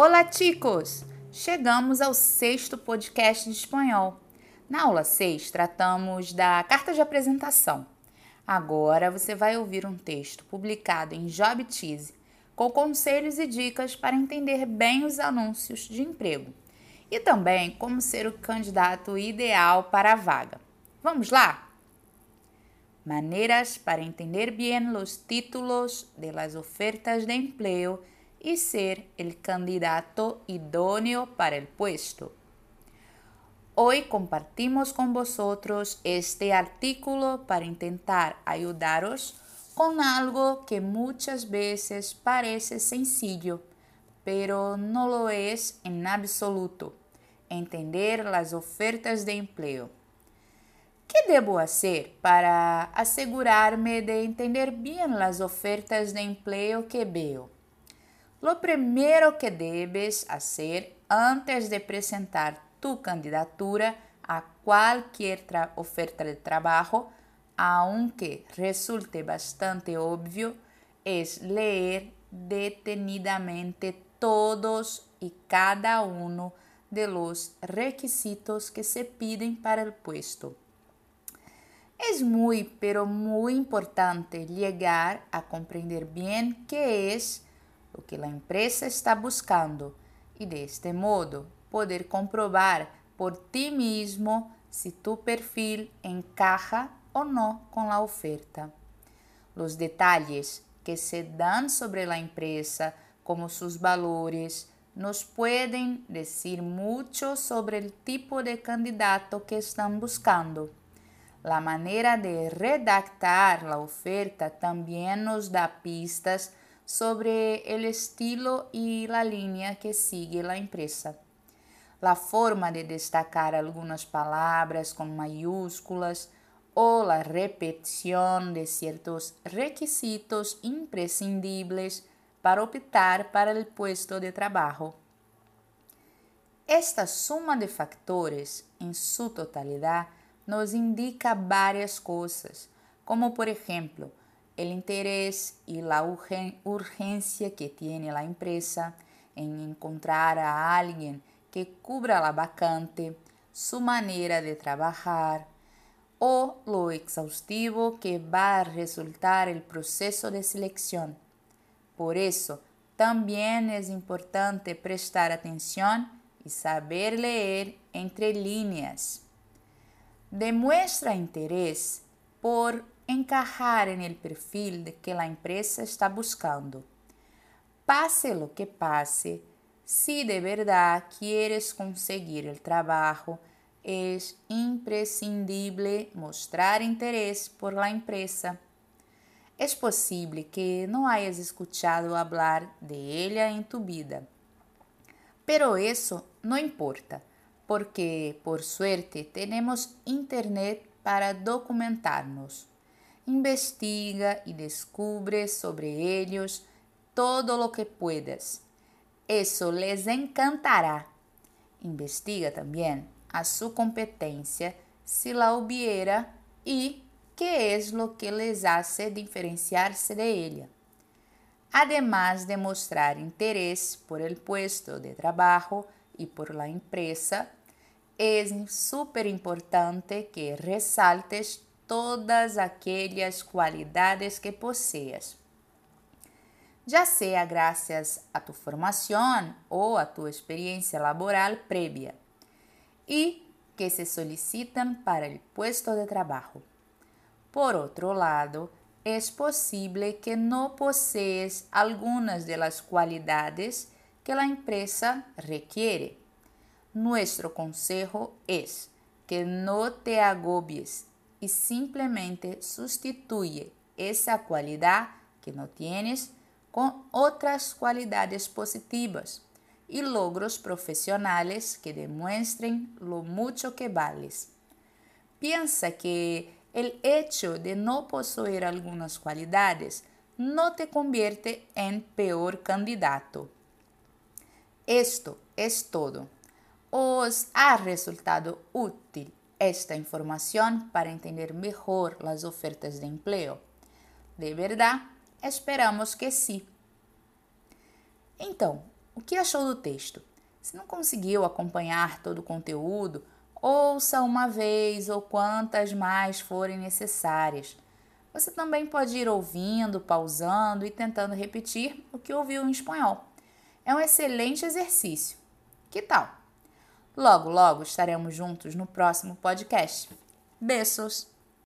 Olá, chicos! Chegamos ao sexto podcast de espanhol. Na aula 6, tratamos da carta de apresentação. Agora você vai ouvir um texto publicado em Job Tease com conselhos e dicas para entender bem os anúncios de emprego e também como ser o candidato ideal para a vaga. Vamos lá? Maneiras para entender bem os títulos de las ofertas de empleo y ser el candidato idóneo para el puesto. Hoy compartimos con vosotros este artículo para intentar ayudaros con algo que muchas veces parece sencillo, pero no lo es en absoluto, entender las ofertas de empleo. ¿Qué debo hacer para asegurarme de entender bien las ofertas de empleo que veo? Lo primero que debes hacer antes de presentar tu candidatura a cualquier oferta de trabajo, aunque resulte bastante obvio, es leer detenidamente todos y cada uno de los requisitos que se piden para el puesto. Es muy, pero muy importante llegar a comprender bien qué es o que a empresa está buscando e deste modo poder comprovar por ti mesmo se tu perfil encaja ou não com a oferta. Os detalhes que se dan sobre a empresa, como seus valores, nos podem dizer muito sobre o tipo de candidato que estão buscando. A maneira de redactar a oferta também nos dá pistas sobre el estilo y la línea que sigue la empresa. La forma de destacar algunas palabras con mayúsculas o la repetición de ciertos requisitos imprescindibles para optar para el puesto de trabajo. Esta suma de factores, en su totalidad, nos indica varias cosas, como por ejemplo, el interés y la urgencia que tiene la empresa en encontrar a alguien que cubra la vacante, su manera de trabajar o lo exhaustivo que va a resultar el proceso de selección. Por eso, también es importante prestar atención y saber leer entre líneas. Demuestra interés por encajar en el perfil de que la empresa está buscando. Pase lo que pase, si de verdad quieres conseguir el trabajo, es imprescindible mostrar interés por la empresa. Es posible que no hayas escuchado hablar de ella en tu vida, pero eso no importa, porque por suerte tenemos internet para documentarnos investiga y descubre sobre ellos todo lo que puedas. Eso les encantará. Investiga también a su competencia si la hubiera y qué es lo que les hace diferenciarse de ella. Además de mostrar interés por el puesto de trabajo y por la empresa, es súper importante que resaltes todas aquellas cualidades que poseas. Ya sea gracias a tu formación o a tu experiencia laboral previa y que se solicitan para el puesto de trabajo. Por otro lado, es posible que no posees algunas de las cualidades que la empresa requiere. Nuestro consejo es que no te agobies y simplemente sustituye esa cualidad que no tienes con otras cualidades positivas y logros profesionales que demuestren lo mucho que vales. Piensa que el hecho de no poseer algunas cualidades no te convierte en peor candidato. Esto es todo. ¿Os ha resultado útil esta información para entender mejor las ofertas de empleo? De verdad, esperamos que sim. Então, O que achou do texto? Se não conseguiu acompanhar todo o conteúdo, ouça uma vez ou quantas mais forem necessárias. Você também pode ir ouvindo, pausando e tentando repetir o que ouviu em espanhol. É um excelente exercício. Que tal? Logo, logo estaremos juntos no próximo podcast. Beijos!